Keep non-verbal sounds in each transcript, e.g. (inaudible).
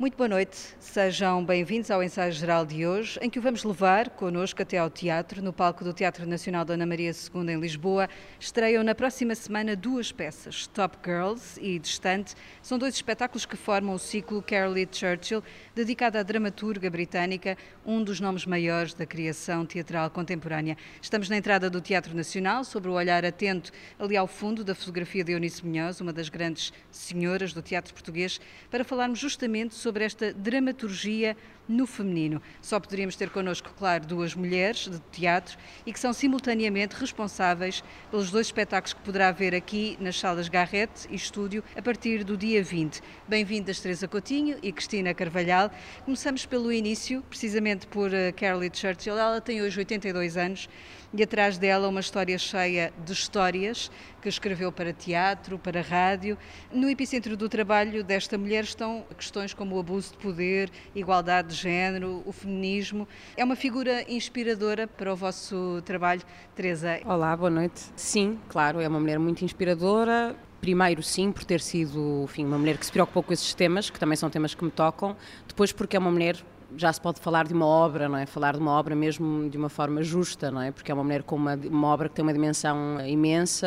Muito boa noite, sejam bem-vindos ao ensaio geral de hoje, em que o vamos levar connosco até ao teatro, no palco do Teatro Nacional Dona Maria II em Lisboa. Estreiam na próxima semana duas peças, Top Girls e Distante. São dois espetáculos que formam o ciclo Carolee Churchill, dedicado à dramaturga britânica, um dos nomes maiores da criação teatral contemporânea. Estamos na entrada do Teatro Nacional, sobre o olhar atento ali ao fundo da fotografia de Eunice Munhoz, uma das grandes senhoras do teatro português, para falarmos justamente sobre sobre esta dramaturgia no feminino. Só poderíamos ter connosco, claro, duas mulheres de teatro e que são simultaneamente responsáveis pelos dois espetáculos que poderá ver aqui nas salas Garrett e Estúdio a partir do dia 20. Bem-vindas Teresa Coutinho e Cristina Carvalhal. Começamos pelo início, precisamente por uh, Carolee Churchill. Ela tem hoje 82 anos e atrás dela uma história cheia de histórias que escreveu para teatro, para rádio. No epicentro do trabalho desta mulher estão questões como abuso de poder, igualdade de género, o feminismo. É uma figura inspiradora para o vosso trabalho, Teresa. Olá, boa noite. Sim, claro, é uma mulher muito inspiradora. Primeiro, sim, por ter sido enfim, uma mulher que se preocupou com esses temas, que também são temas que me tocam. Depois, porque é uma mulher já se pode falar de uma obra, não é? Falar de uma obra mesmo de uma forma justa, não é? Porque é uma mulher com uma, uma obra que tem uma dimensão imensa,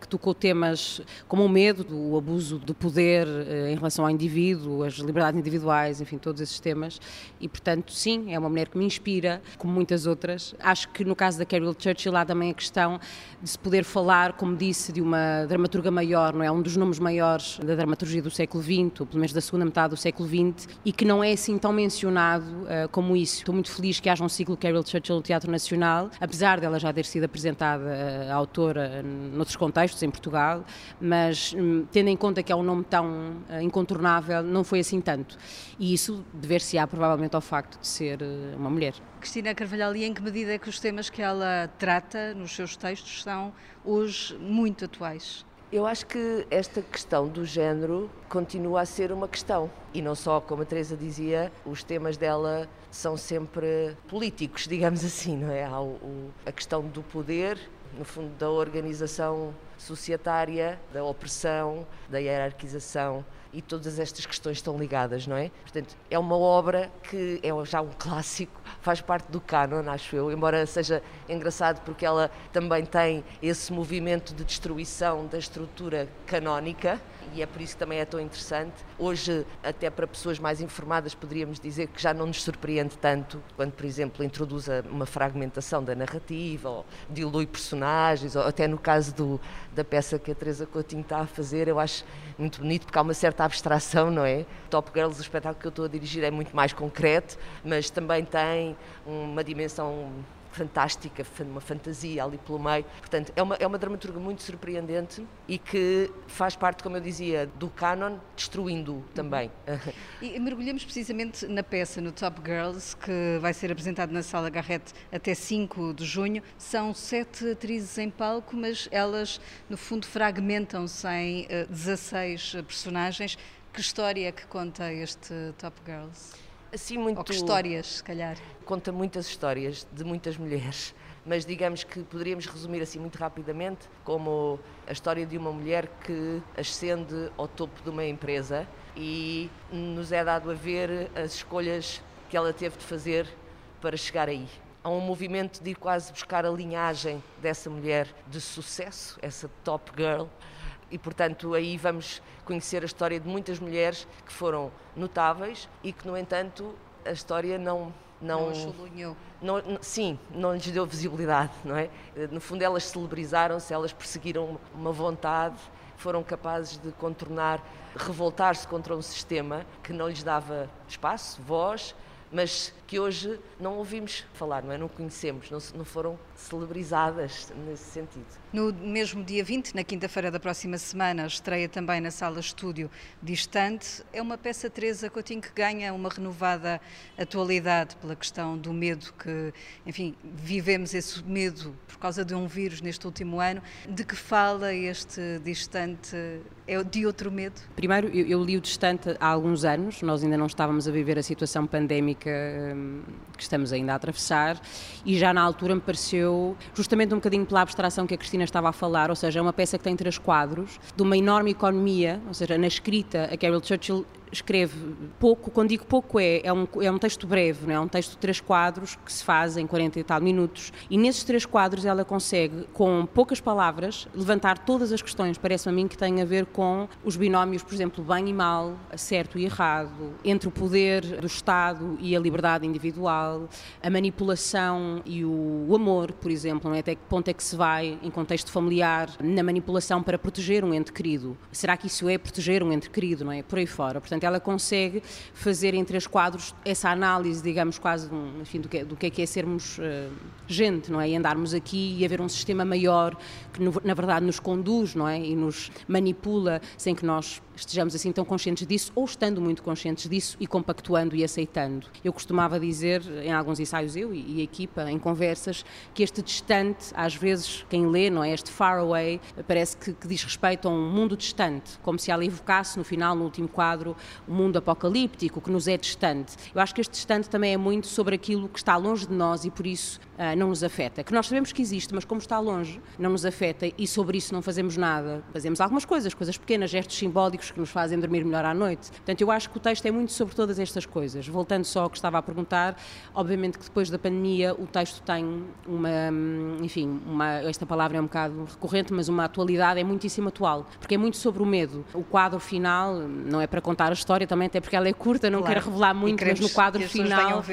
que tocou temas como o medo, o abuso do poder eh, em relação ao indivíduo, as liberdades individuais, enfim, todos esses temas. E, portanto, sim, é uma mulher que me inspira, como muitas outras. Acho que no caso da Carol Churchill há também a questão de se poder falar, como disse, de uma dramaturga maior, não é? Um dos nomes maiores da dramaturgia do século XX, ou pelo menos da segunda metade do século XX, e que não é assim tão mencionado uh, como isso. Estou muito feliz que haja um ciclo Carol Churchill no Teatro Nacional, apesar dela já ter sido apresentada uh, autora noutros contextos em Portugal, mas um, tendo em conta que é um nome tão uh, incontornável, não foi assim tanto. E isso dever-se-á provavelmente ao facto de ser uma mulher. Cristina Carvalhal, e em que medida é que os temas que ela trata nos seus textos são hoje muito atuais? Eu acho que esta questão do género continua a ser uma questão. E não só, como a Teresa dizia, os temas dela são sempre políticos, (laughs) digamos assim, não é? Há o, a questão do poder, no fundo, da organização societária, da opressão, da hierarquização e todas estas questões estão ligadas, não é? Portanto, é uma obra que é já um clássico, faz parte do canon, acho eu, embora seja engraçado porque ela também tem esse movimento de destruição da estrutura canónica e é por isso que também é tão interessante. Hoje, até para pessoas mais informadas, poderíamos dizer que já não nos surpreende tanto quando, por exemplo, introduz uma fragmentação da narrativa, ou dilui personagens, ou até no caso do, da peça que a Teresa Coutinho está a fazer, eu acho muito bonito porque há uma certa abstração, não é? Top Girls, o espetáculo que eu estou a dirigir, é muito mais concreto, mas também tem uma dimensão fantástica, uma fantasia ali pelo meio. Portanto, é uma, é uma dramaturga muito surpreendente e que faz parte, como eu dizia, do canon, destruindo-o também. (laughs) E mergulhamos precisamente na peça, no Top Girls, que vai ser apresentado na Sala Garrett até 5 de junho. São sete atrizes em palco, mas elas, no fundo, fragmentam-se em 16 eh, personagens. Que história é que conta este Top Girls? Assim muito... Ou que histórias, se calhar? Conta muitas histórias de muitas mulheres, mas digamos que poderíamos resumir assim muito rapidamente como a história de uma mulher que ascende ao topo de uma empresa e nos é dado a ver as escolhas que ela teve de fazer para chegar aí. Há um movimento de ir quase buscar a linhagem dessa mulher de sucesso, essa top girl, e, portanto, aí vamos conhecer a história de muitas mulheres que foram notáveis e que, no entanto, a história não. Não, não, não Sim, não lhes deu visibilidade, não é? No fundo, elas celebrizaram-se, elas perseguiram uma vontade, foram capazes de contornar, revoltar-se contra um sistema que não lhes dava espaço, voz, mas que hoje não ouvimos falar, não é? Não conhecemos, não, não foram celebrizadas nesse sentido. No mesmo dia 20, na quinta-feira da próxima semana, estreia também na sala estúdio Distante. É uma peça, Teresa Coutinho, que ganha uma renovada atualidade pela questão do medo que, enfim, vivemos esse medo por causa de um vírus neste último ano. De que fala este Distante? É de outro medo? Primeiro, eu, eu li o Distante há alguns anos, nós ainda não estávamos a viver a situação pandémica hum, que estamos ainda a atravessar e já na altura me pareceu, justamente um bocadinho pela abstração que a Cristina estava a falar, ou seja, é uma peça que tem três quadros, de uma enorme economia, ou seja, na escrita a Carol Churchill escreve pouco, quando digo pouco é, é um, é um texto breve, não é? um texto de três quadros que se faz em 40 e tal minutos e nesses três quadros ela consegue, com poucas palavras, levantar todas as questões, parece-me a mim, que têm a ver com os binómios, por exemplo, bem e mal, certo e errado, entre o poder do Estado e a liberdade individual, a manipulação e o amor, por exemplo, não é? até que ponto é que se vai, em contexto familiar, na manipulação para proteger um ente querido. Será que isso é proteger um ente querido, não é? Por aí fora. Portanto, ela consegue fazer em três quadros essa análise, digamos, quase enfim, do, que, do que é que é sermos uh, gente, não é? E andarmos aqui e haver um sistema maior que, no, na verdade, nos conduz, não é? E nos manipula sem que nós estejamos assim tão conscientes disso ou estando muito conscientes disso e compactuando e aceitando. Eu costumava dizer, em alguns ensaios, eu e, a equipa, em conversas, que este distante, às vezes, quem lê, não é? Este far away, parece que, que diz respeito a um mundo distante, como se ela evocasse no final, no último quadro, um mundo apocalíptico que nos é distante. Eu acho que este distante também é muito sobre aquilo que está longe de nós e por isso uh, não nos afeta. Que nós sabemos que existe, mas como está longe, não nos afeta e sobre isso não fazemos nada. Fazemos algumas coisas, coisas pequenas, gestos simbólicos que nos fazem dormir melhor à noite. Portanto, eu acho que o texto é muito sobre todas estas coisas. Voltando só ao que estava a perguntar, obviamente que depois da pandemia o texto tem uma, enfim, uma, esta palavra é um bocado recorrente, mas uma atualidade é muitíssimo atual, porque é muito sobre o medo. O quadro final, não é para contar a história também, até porque ela é curta, não claro. quero revelar muito, mas no quadro final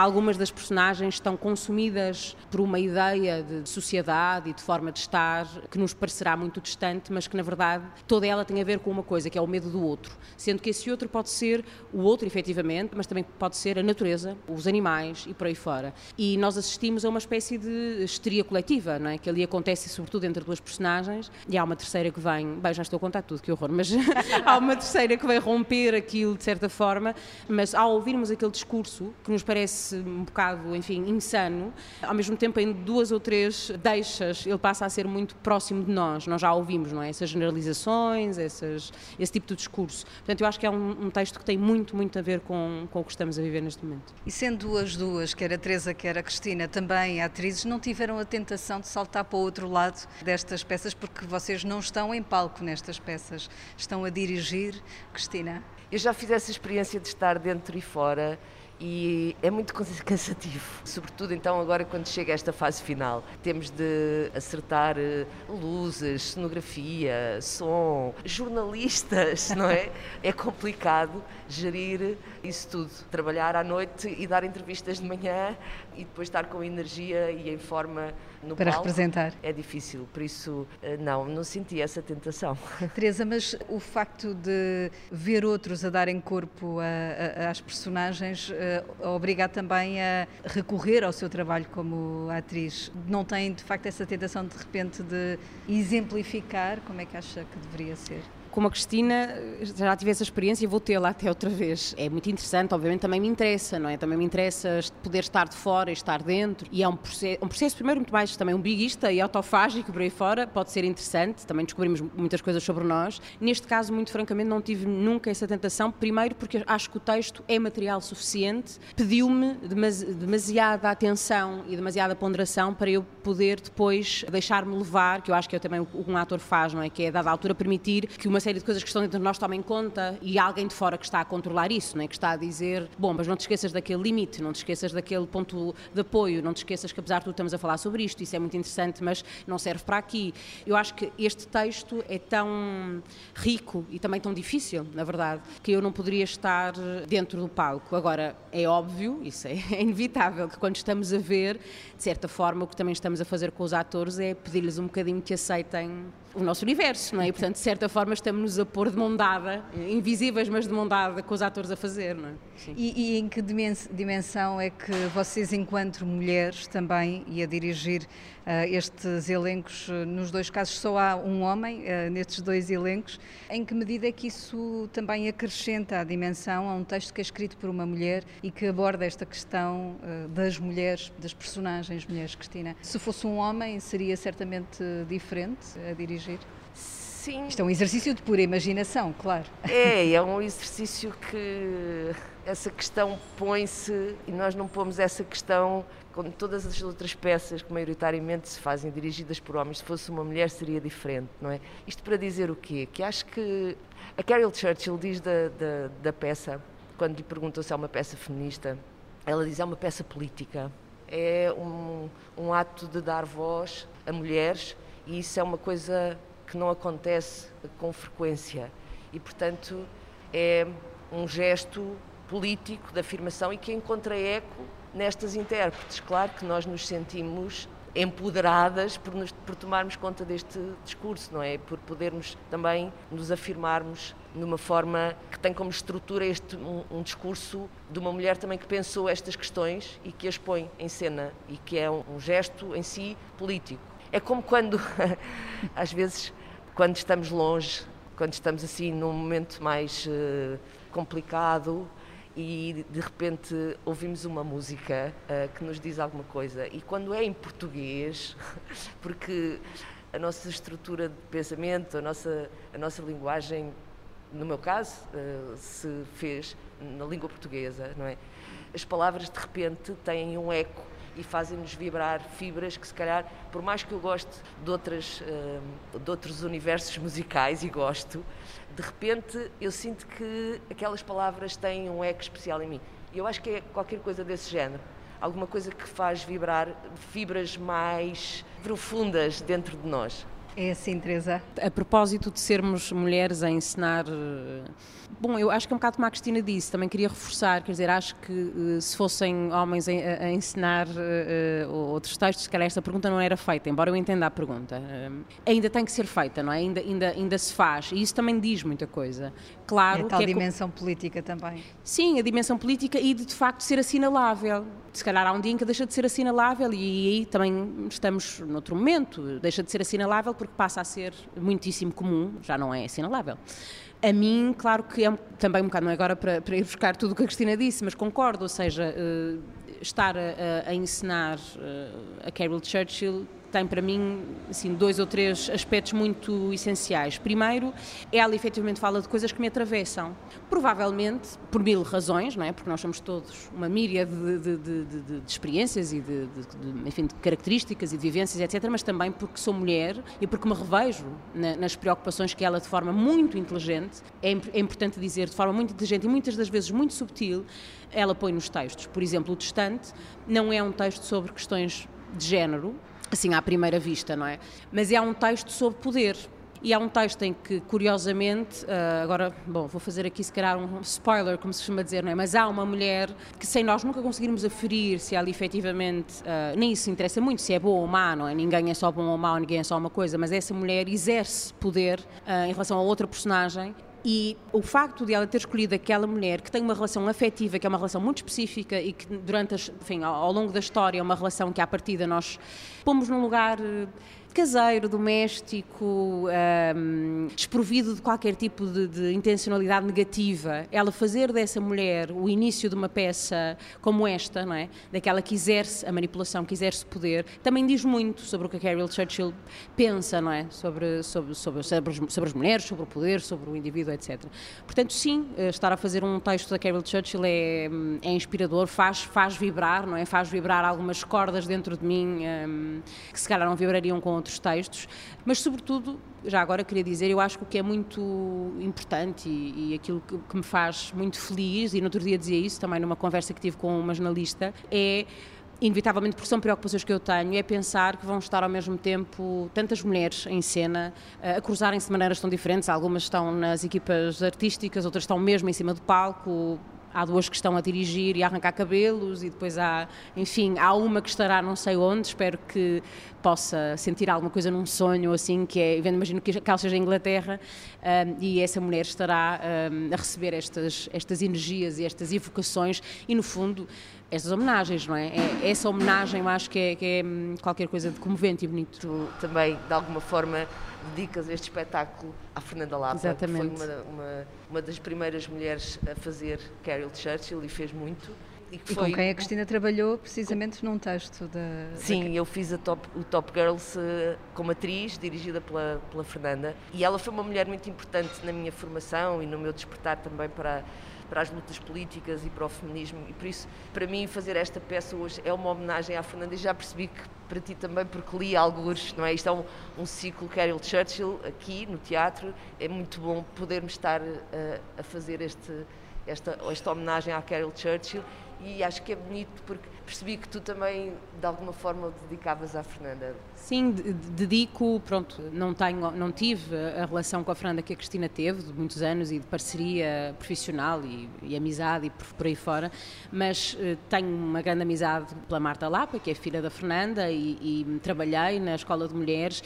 algumas das personagens estão consumidas por uma ideia de sociedade e de forma de estar que nos parecerá muito distante, mas que na verdade toda ela tem a ver com uma coisa, que é o medo do outro, sendo que esse outro pode ser o outro, efetivamente, mas também pode ser a natureza, os animais e por aí fora. E nós assistimos a uma espécie de histeria coletiva, não é? que ali acontece sobretudo entre duas personagens, e há uma terceira que vem, bem, já estou a contar tudo, que horror, mas (laughs) há uma terceira que vem romper aquilo de certa forma, mas ao ouvirmos aquele discurso, que nos parece um bocado, enfim, insano, ao mesmo tempo em duas ou três deixas ele passa a ser muito próximo de nós, nós já ouvimos, não é? Essas generalizações, essas, esse tipo de discurso. Portanto, eu acho que é um, um, texto que tem muito, muito a ver com, com o que estamos a viver neste momento. E sendo as duas, quer a Teresa, quer a Cristina, também atrizes, não tiveram a tentação de saltar para o outro lado destas peças, porque vocês não estão em palco nestas peças, estão a dirigir. Cristina? Eu já fiz essa experiência de estar dentro e fora e é muito cansativo, sobretudo então agora quando chega esta fase final. Temos de acertar eh, luzes, cenografia, som, jornalistas, não é? (laughs) É complicado gerir isso tudo, trabalhar à noite e dar entrevistas de manhã e depois estar com energia e em forma no para palco, representar. É difícil, por isso eh, não, não senti essa tentação. (laughs) Teresa, mas o facto de ver outros a darem corpo a, a, às personagens uh, obriga também a recorrer ao seu trabalho como atriz. Não tem de facto essa tentação de repente de exemplificar como é que acha que deveria ser? Como a Cristina já tive essa experiência e vou tê-la até outra vez. É muito interessante, obviamente também me interessa, não é? Também me interessa poder estar de fora e estar dentro. E é um processo, um processo primeiro muito mais também um biguista e autofágico por aí fora, pode ser interessante, também descobrimos muitas coisas sobre nós. Neste caso, muito francamente, não tive nunca essa tentação, primeiro porque acho que o texto é material suficiente, pediu-me demasiada atenção e demasiada ponderação para eu poder depois deixar-me levar, que eu acho que é também um ator faz, não é? Que é, dada altura, permitir que uma uma série de coisas que estão dentro de nós tomem conta e há alguém de fora que está a controlar isso, não é? que está a dizer, bom, mas não te esqueças daquele limite, não te esqueças daquele ponto de apoio, não te esqueças que apesar de tudo estamos a falar sobre isto, isso é muito interessante, mas não serve para aqui. Eu acho que este texto é tão rico e também tão difícil, na verdade, que eu não poderia estar dentro do palco. Agora, é óbvio, isso é, é inevitável, que quando estamos a ver, de certa forma, o que também estamos a fazer com os atores é pedir-lhes um bocadinho que aceitem o nosso universo, não é? E, portanto, de certa forma, estamos-nos a pôr de mão dada, invisíveis, mas de mão dada, com os atores a fazer, não é? E, e, em que dimensão é que vocês, enquanto mulheres também, e a dirigir estes elencos, nos dois casos só há um homem uh, nestes dois elencos, em que medida é que isso também acrescenta a dimensão a um texto que é escrito por uma mulher e que aborda esta questão das mulheres, das personagens mulheres, Cristina? Se fosse um homem, seria certamente diferente a dirigir? Sim. Isto é um exercício de pura imaginação, claro. É, é um exercício que essa questão põe-se e nós não pomos essa questão como todas as outras peças que maioritariamente se fazem dirigidas por homens, se fosse uma mulher seria diferente, não é? Isto para dizer o quê? Que acho que a Carol Churchill diz da, da, da peça, quando lhe perguntam se é uma peça feminista, ela diz é uma peça política, é um, um ato de dar voz a mulheres e isso é uma coisa que não acontece com frequência e, portanto, é um gesto político de afirmação e que encontra eco nestas intérpretes. Claro que nós nos sentimos empoderadas por, nos, por tomarmos conta deste discurso, não é? Por podermos também nos afirmarmos numa forma que tem como estrutura este um, um, discurso de uma mulher também que pensou estas questões e que as põe em cena e que é um, um gesto em si político. É como quando, (laughs) às vezes, quando estamos longe, quando estamos assim num momento mais uh, complicado, e de repente ouvimos uma música uh, que nos diz alguma coisa. E quando é em português, (laughs) porque a nossa estrutura de pensamento, a nossa, a nossa linguagem, no meu caso, uh, se fez na língua portuguesa, não é? As palavras de repente têm um eco e fazem-nos vibrar fibras que se calhar, por mais que eu goste de, outras, uh, de outros universos musicais e gosto, de repente eu sinto que aquelas palavras têm um eco especial em mim. E eu acho que é qualquer coisa desse género. Alguma coisa que faz vibrar fibras mais profundas dentro de nós. É assim, Teresa. A propósito de sermos mulheres a ensinar. Eh, bom, eu acho que é um bocado como a Cristina disse, também queria reforçar, quer dizer, acho que eh, se fossem homens a, ensinar uh, outros textos, se calhar esta pergunta não era feita, embora eu entenda a pergunta. Ainda tem que ser feita, não é? Ainda, ainda, ainda se faz, e isso também diz muita coisa. Claro. É a tal que é dimensão política também. Sim, a dimensão política e de, de facto ser assinalável. Se calhar há um dia em que deixa de ser assinalável, e aí também estamos noutro momento, deixa de ser assinalável porque passa a ser muitíssimo comum, já não é assinalável. A mim, claro que é também um bocado, não é agora para, para ir buscar tudo o que a Cristina disse, mas concordo, ou seja, uh, estar a, a ensinar uh, a Carol Churchill tem para mim assim, dois ou três aspectos muito essenciais. Primeiro, ela efetivamente fala de coisas que me atravessam. Provavelmente por mil razões, não é? porque nós somos todos uma míria de, de, de, de, experiências e de, enfim, de características e de vivências, etc., mas também porque sou mulher e porque me revejo na, nas preocupações que ela, de forma muito inteligente, é, é importante dizer, de forma muito inteligente e muitas das vezes muito subtil, ela põe nos textos. Por exemplo, o Distante não é um texto sobre questões de género, assim à primeira vista, não é? Mas é um texto sobre poder. E há um texto em que, curiosamente, uh, agora, bom, vou fazer aqui se calhar um spoiler, como se costuma dizer, não é? Mas há uma mulher que, sem nós nunca conseguirmos aferir se ela efetivamente, uh, nem isso interessa muito, se é boa ou má, não é? Ninguém é só bom ou mau, ninguém é só uma coisa, mas essa mulher exerce poder uh, em relação a outra personagem e o facto de ela ter escolhido aquela mulher que tem uma relação afetiva, que é uma relação muito específica e que durante, as, enfim, ao, ao longo da história é uma relação que à partida nós pomos num lugar eh, caseiro, doméstico, um, desprovido de qualquer tipo de, de, intencionalidade negativa, ela fazer dessa mulher o início de uma peça como esta, não é? Daquela que exerce a manipulação, que exerce poder, também diz muito sobre o que a Carol Churchill pensa, não é? Sobre, sobre, sobre, sobre, sobre as mulheres, sobre o poder, sobre o indivíduo, etc. Portanto, sim, eh, estar a fazer um texto da Carol Churchill é, é inspirador, faz, faz vibrar, não é? Faz vibrar algumas cordas dentro de mim um, que se calhar não vibrariam com outros textos, mas sobretudo, já agora queria dizer, eu acho que o que é muito importante e, e aquilo que, que me faz muito feliz, e no outro dia dizia isso também numa conversa que tive com uma jornalista, é inevitavelmente porque são preocupações que eu tenho, é pensar que vão estar ao mesmo tempo tantas mulheres em cena eh, a cruzarem-se de maneiras tão diferentes. Algumas estão nas equipas artísticas, outras estão mesmo em cima do palco, há duas que estão a dirigir e a arrancar cabelos e depois há, enfim, há uma que estará não sei onde, espero que possa sentir alguma coisa num sonho assim, que é, imagino que ela seja Inglaterra um, e essa mulher estará um, a receber estas, estas energias e estas evocações e no fundo estas homenagens, não é? é essa homenagem eu acho que é, que é hum, qualquer coisa de comovente e bonito. Tu também, de alguma forma, dedicas este espetáculo à Fernanda Lapa, Exatamente. que foi uma, uma, uma das primeiras mulheres a fazer Carol Churchill e fez muito. E, que e foi... com quem a Cristina trabalhou precisamente num texto da... Sim, da... eu fiz top, o Top Girls uh, como atriz, dirigida pela, pela Fernanda. E ela foi uma mulher muito importante na minha formação e no meu despertar também para para as lutas políticas e para o feminismo. E por isso para mim fazer esta peça hoje é uma homenagem à Fernanda. E já percebi que para ti também porque li alguns, não é? Isto é um, um ciclo Carol Churchill aqui no teatro, é muito bom podermos estar a, eh, a fazer este, esta, esta homenagem à Carol Churchill e acho que é bonito porque percebi que tu também de alguma forma dedicavas à Fernanda. Sim, dedico, pronto, não tenho, não tive a relação com a Fernanda que a Cristina teve de muitos anos e de parceria profissional e, e amizade e por, por, aí fora, mas uh, tenho uma grande amizade pela Marta Lapa, que é filha da Fernanda e, e trabalhei na Escola de Mulheres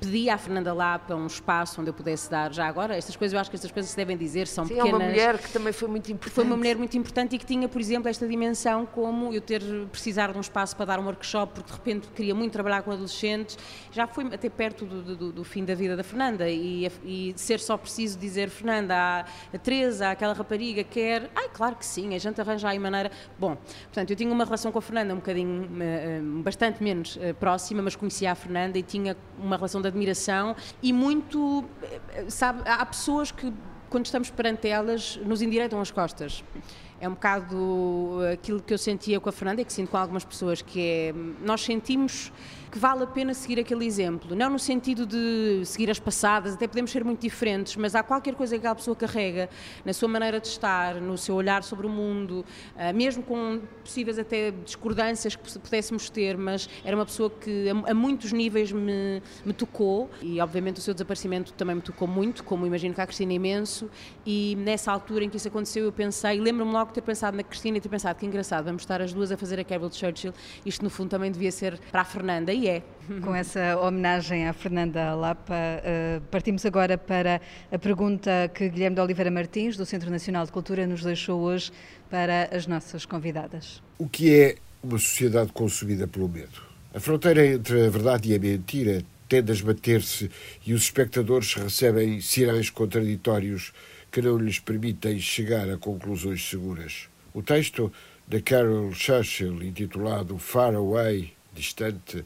pedi à Fernanda Lapa um espaço onde eu pudesse dar já agora. Estas coisas, eu acho que estas coisas se devem dizer, são Sim, pequenas. é uma mulher que também foi muito importante. Foi uma mulher muito importante e que tinha, por exemplo, esta dimensão como eu ter precisar de um espaço para dar um workshop, porque de repente queria muito trabalhar com adolescentes. Já foi até perto do, do, do fim da vida da Fernanda e, e, ser só preciso dizer, Fernanda, a, a Teresa, aquela rapariga quer. Ai, claro que sim, a gente arranja aí maneira. Bom, portanto, eu tinha uma relação com a Fernanda um bocadinho, eh, eh, bastante menos eh, próxima, mas conhecia a Fernanda e tinha uma relação de admiração e muito, sabe, há pessoas que quando estamos perante elas nos endireitam as costas. É um bocado aquilo que eu sentia com a Fernanda, e que sinto com algumas pessoas, que é, nós sentimos que vale a pena seguir aquele exemplo. Não no sentido de seguir as passadas, até podemos ser muito diferentes, mas há qualquer coisa que aquela pessoa carrega na sua maneira de estar, no seu olhar sobre o mundo, ah, mesmo com possíveis até discordâncias que pudéssemos ter, mas era uma pessoa que a, muitos níveis me, me tocou e obviamente o seu desaparecimento também me tocou muito, como imagino que a Cristina imenso, e nessa altura em que isso aconteceu eu pensei, lembro-me logo de ter pensado na Cristina e ter pensado que engraçado, vamos estar as duas a fazer a Carol Churchill, isto no fundo também devia ser para a Fernanda e é. (laughs) Com essa homenagem à Fernanda Lapa, uh, partimos agora para a pergunta que Guilherme de Oliveira Martins, do Centro Nacional de Cultura, nos deixou hoje para as nossas convidadas. O que é uma sociedade consumida pelo medo? A fronteira entre a verdade e a mentira tende a esbater-se e os espectadores recebem sinais contraditórios que não lhes permitem chegar a conclusões seguras. O texto de Carol Churchill, intitulado Far Away, distante,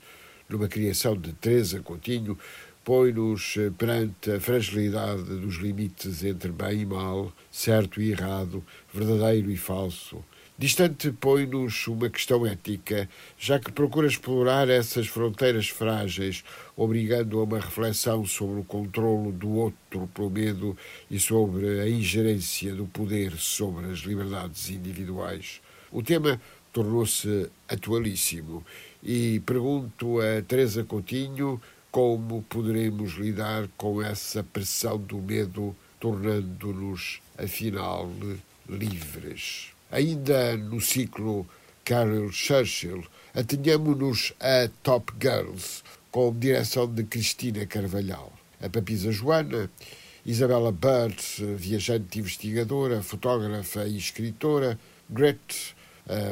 numa criação de Teresa Coutinho, põe-nos eh, perante a fragilidade dos limites entre bem e mal, certo e errado, verdadeiro e falso. Distante põe-nos uma questão ética, já que procura explorar essas fronteiras frágeis, obrigando a uma reflexão sobre o controlo do outro pelo medo e sobre a ingerência do poder sobre as liberdades individuais. O tema tornou-se atualíssimo e pergunto a Teresa Coutinho como poderemos lidar com essa pressão do medo, tornando-nos, afinal, livres. Ainda no ciclo Carol Churchill, atenhamos-nos a Top Girls, com direção de Cristina Carvalhal. A Papisa Joana, Isabela Bird, viajante investigadora, fotógrafa e escritora, Gret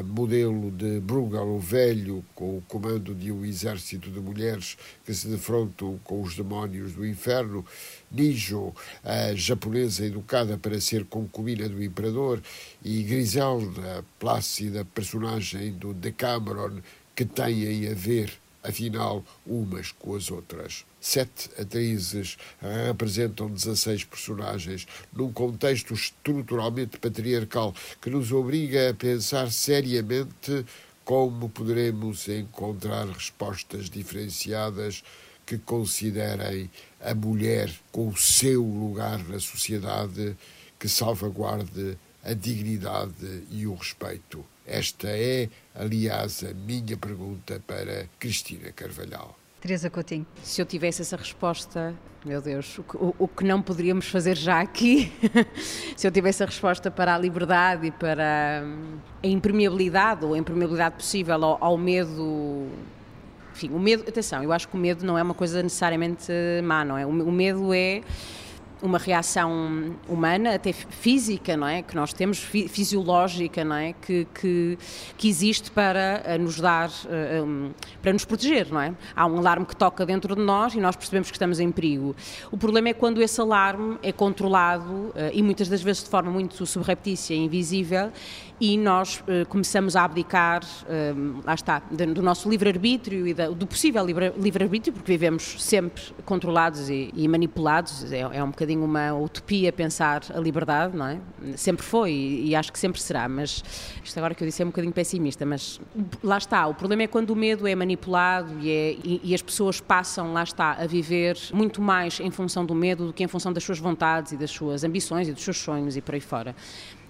modelo de Brugal o Velho, com o comando de um exército de mulheres que se defrontam com os demónios do inferno, Nijo, a japonesa educada para ser concubina do imperador, e Griselda, plácida personagem do Decameron, que têm a ver afinal, umas com as outras. Sete atrizes representam 16 personagens num contexto estruturalmente patriarcal que nos obriga a pensar seriamente como poderemos encontrar respostas diferenciadas que considerem a mulher com o seu lugar na sociedade, que salvaguarde a dignidade e o respeito. Esta é, aliás, a minha pergunta para Cristina Carvalhal. Teresa Coutinho. Se eu tivesse essa resposta, meu Deus, o que, o, o que não poderíamos fazer já aqui, (laughs) se eu tivesse a resposta para a liberdade e para hum, a impermeabilidade ou a impermeabilidade possível ao, ao medo enfim, o medo, atenção, eu acho que o medo não é uma coisa necessariamente má, não é? O, o medo é uma reação humana, até física, não é? Que nós temos, fisiológica, não é? Que, que, que existe para eh, nos dar, eh, para nos proteger, não é? Há um alarme que toca dentro de nós e nós percebemos que estamos em perigo. O problema é quando esse alarme é controlado eh, e muitas das vezes de forma muito subreptícia invisível e nós uh, começamos a abdicar, uh, lá está, do nosso livre-arbítrio e da, do possível livre-arbítrio, porque vivemos sempre controlados e, e manipulados, é, é, um bocadinho uma utopia pensar a liberdade, não é? Sempre foi e, e, acho que sempre será, mas isto agora que eu disse é um bocadinho pessimista, mas lá está, o problema é quando o medo é manipulado e, é, e, e as pessoas passam, lá está, a viver muito mais em função do medo do que em função das suas vontades e das suas ambições e dos seus sonhos e por aí fora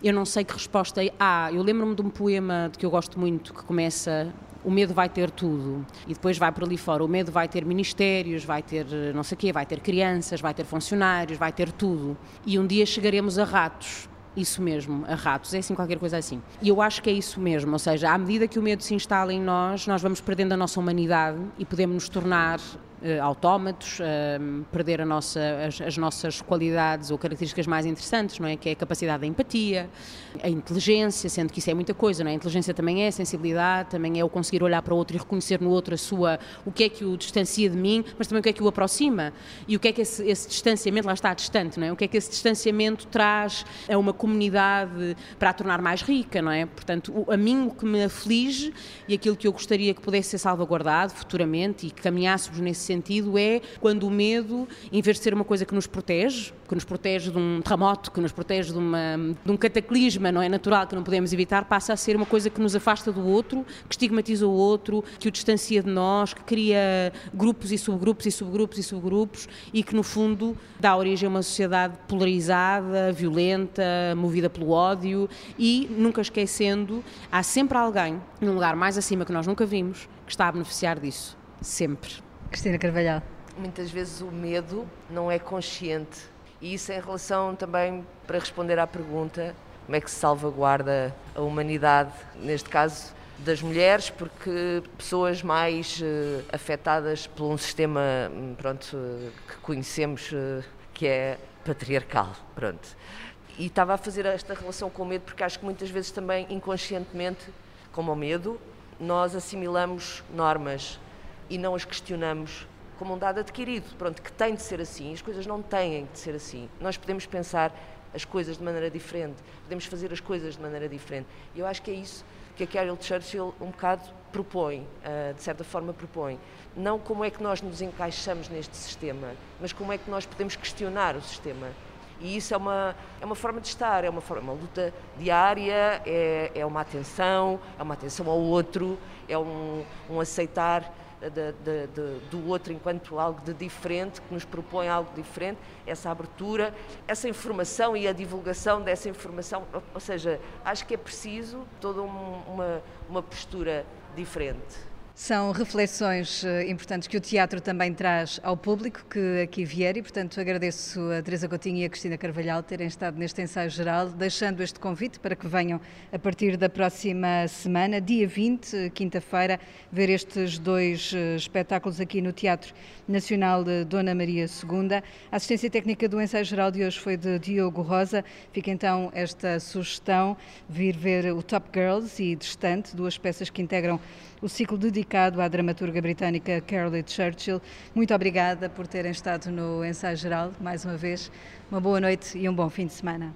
eu não sei que resposta há. Ah, eu lembro-me de um poema que eu gosto muito que começa o medo vai ter tudo e depois vai por ali fora. O medo vai ter ministérios, vai ter não sei o quê, vai ter crianças, vai ter funcionários, vai ter tudo. E um dia chegaremos a ratos. Isso mesmo, a ratos, é assim qualquer coisa assim. E eu acho que é isso mesmo, ou seja, à medida que o medo se instala em nós, nós vamos perdendo a nossa humanidade e podemos nos tornar uh, autómatos, uh, perder nossa, as, as, nossas qualidades ou características mais interessantes, não é? Que é a capacidade da empatia, a inteligência, sendo que isso é muita coisa, não é? A inteligência também é a sensibilidade, também é o conseguir olhar para o outro e reconhecer no outro a sua, o que é que o distancia de mim, mas também o que é que o aproxima e o que é que esse, esse distanciamento, lá está, distante, não é? O que é que esse distanciamento traz a uma comunidade para a tornar mais rica, não é? Portanto, o, a mim o que me aflige e aquilo que eu gostaria que pudesse ser salvaguardado futuramente e que caminhássemos nesse sentido é quando o medo, em vez de ser uma coisa que nos protege, que nos protege de um terremoto, que nos protege de, uma, de um cataclisma, não é natural, que não podemos evitar, passa a ser uma coisa que nos afasta do outro, que estigmatiza o outro, que o distancia de nós, que cria grupos e subgrupos e subgrupos e subgrupos e que no fundo dá origem a uma sociedade polarizada, violenta, movida pelo ódio e nunca esquecendo, há sempre alguém num lugar mais acima que nós nunca vimos que está a beneficiar disso. Sempre. Cristina Carvalhal. Muitas vezes o medo não é consciente e isso em relação também para responder à pergunta como é que se salvaguarda a humanidade, neste caso das mulheres, porque pessoas mais uh, afetadas por um sistema hum, pronto, uh, que conhecemos uh, que é patriarcal. Pronto. E estava a fazer esta relação com o medo porque acho que muitas vezes também inconscientemente, como o medo, nós assimilamos normas e não as questionamos como um dado adquirido, pronto, que tem de ser assim, as coisas não têm de ser assim. Nós podemos pensar as coisas de maneira diferente, podemos fazer as coisas de maneira diferente. E eu acho que é isso que a Carol Churchill um bocado propõe, uh, de certa forma propõe. Não como é que nós nos encaixamos neste sistema, mas como é que nós podemos questionar o sistema. E isso é uma, é uma forma de estar, é uma, forma, uma luta diária, é, é uma atenção, é uma atenção ao outro, é um, um aceitar de, de, de, do outro enquanto algo de diferente, que nos propõe algo diferente, essa abertura, essa informação e a divulgação dessa informação. Ou seja, acho que é preciso toda um, uma, uma postura diferente. São reflexões eh, importantes que o teatro também traz ao público que aqui vier e, portanto, agradeço a Teresa Coutinho e a Cristina Carvalhal terem estado neste ensaio geral, deixando este convite para que venham a partir da próxima semana, dia 20, quinta-feira, ver estes dois eh, espetáculos aqui no Teatro Nacional de Dona Maria II. A assistência técnica do ensaio geral de hoje foi de Diogo Rosa. Fica então esta sugestão, vir ver o Top Girls e Distante, duas peças que integram o ciclo dedicado à dramaturga britânica Caroline Churchill. Muito obrigada por terem estado no ensaio geral, mais uma vez. Uma boa noite e um bom fim de semana.